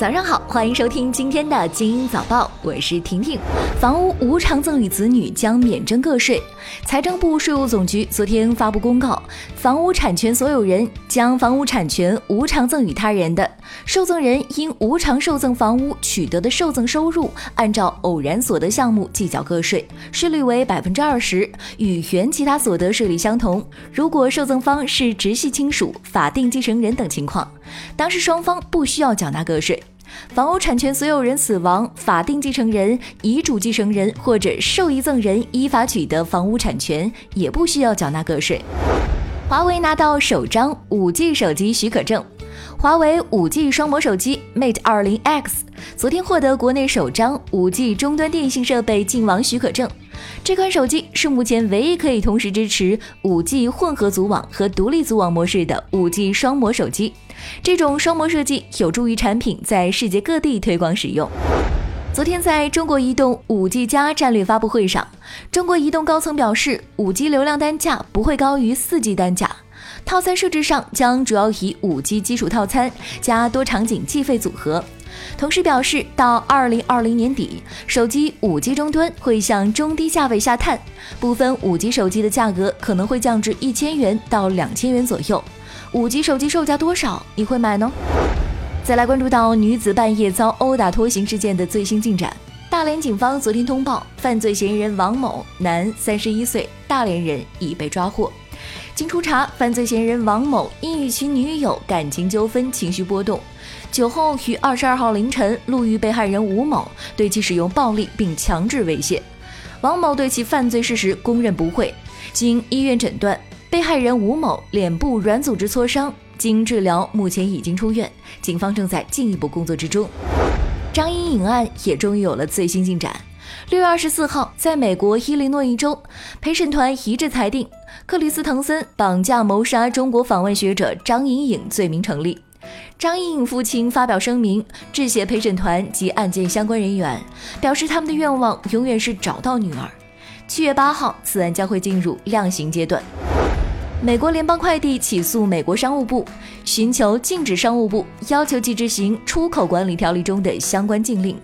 早上好，欢迎收听今天的精英早报，我是婷婷。房屋无偿赠与子女将免征个税。财政部、税务总局昨天发布公告，房屋产权所有人将房屋产权无偿赠与他人的，受赠人因无偿受赠房屋取得的受赠收入，按照偶然所得项目计缴个税，税率为百分之二十，与原其他所得税率相同。如果受赠方是直系亲属、法定继承人等情况，当事双方不需要缴纳个税。房屋产权所有人死亡，法定继承人、遗嘱继承人或者受益赠人依法取得房屋产权，也不需要缴纳个税。华为拿到首张 5G 手机许可证，华为 5G 双模手机 Mate 20X 昨天获得国内首张 5G 终端电信设备进网许可证。这款手机是目前唯一可以同时支持 5G 混合组网和独立组网模式的 5G 双模手机。这种双模设计有助于产品在世界各地推广使用。昨天在中国移动 5G 加战略发布会上，中国移动高层表示，5G 流量单价不会高于 4G 单价，套餐设置上将主要以 5G 基础套餐加多场景计费组合。同时表示，到2020年底，手机 5G 终端会向中低价位下探，部分 5G 手机的价格可能会降至一千元到两千元左右。五 G 手机售价多少？你会买呢？再来关注到女子半夜遭殴打拖行事件的最新进展。大连警方昨天通报，犯罪嫌疑人王某，男，三十一岁，大连人，已被抓获。经初查，犯罪嫌疑人王某因与其女友感情纠纷，情绪波动，酒后于二十二号凌晨路遇被害人吴某，对其使用暴力并强制猥亵。王某对其犯罪事实供认不讳。经医院诊断。被害人吴某脸部软组织挫伤，经治疗，目前已经出院。警方正在进一步工作之中。张颖颖案也终于有了最新进展。六月二十四号，在美国伊利诺伊州，陪审团一致裁定克里斯滕森绑架谋杀中国访问学者张颖颖罪名成立。张颖颖父亲发表声明，致谢陪审团及案件相关人员，表示他们的愿望永远是找到女儿。七月八号，此案将会进入量刑阶段。美国联邦快递起诉美国商务部，寻求禁止商务部要求其执行出口管理条例中的相关禁令。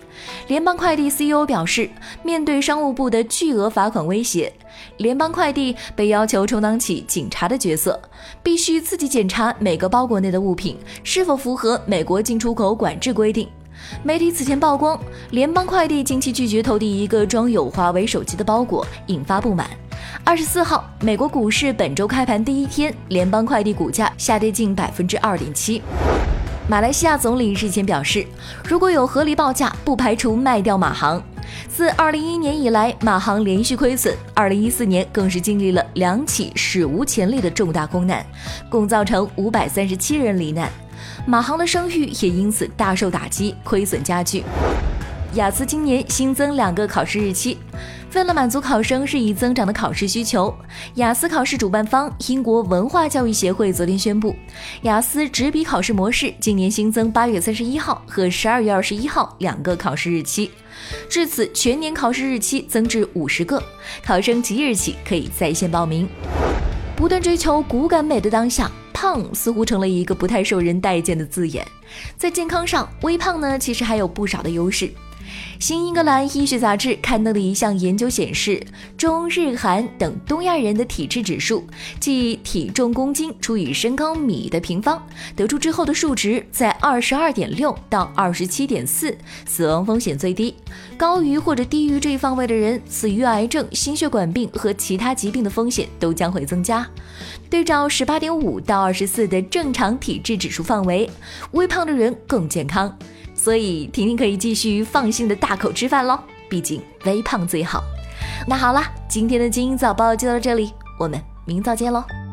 联邦快递 CEO 表示，面对商务部的巨额罚款威胁，联邦快递被要求充当起警察的角色，必须自己检查每个包裹内的物品是否符合美国进出口管制规定。媒体此前曝光，联邦快递近期拒绝投递一个装有华为手机的包裹，引发不满。二十四号，美国股市本周开盘第一天，联邦快递股价下跌近百分之二点七。马来西亚总理日前表示，如果有合理报价，不排除卖掉马航。自二零一一年以来，马航连续亏损，二零一四年更是经历了两起史无前例的重大空难，共造成五百三十七人罹难，马航的声誉也因此大受打击，亏损加剧。雅思今年新增两个考试日期。为了满足考生日益增长的考试需求，雅思考试主办方英国文化教育协会昨天宣布，雅思纸笔考试模式今年新增八月三十一号和十二月二十一号两个考试日期，至此全年考试日期增至五十个，考生即日起可以在线报名。不断追求骨感美的当下，胖似乎成了一个不太受人待见的字眼。在健康上，微胖呢其实还有不少的优势。新英格兰医学杂志刊登的一项研究显示，中日韩等东亚人的体质指数，即体重公斤除以身高米的平方，得出之后的数值在二十二点六到二十七点四，死亡风险最低。高于或者低于这一方位的人，死于癌症、心血管病和其他疾病的风险都将会增加。对照十八点五到二十四的正常体质指数范围，微胖的人更健康。所以婷婷可以继续放心的大口吃饭喽，毕竟微胖最好。那好啦，今天的精英早报就到这里，我们明早见喽。